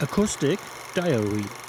Acoustic Diary.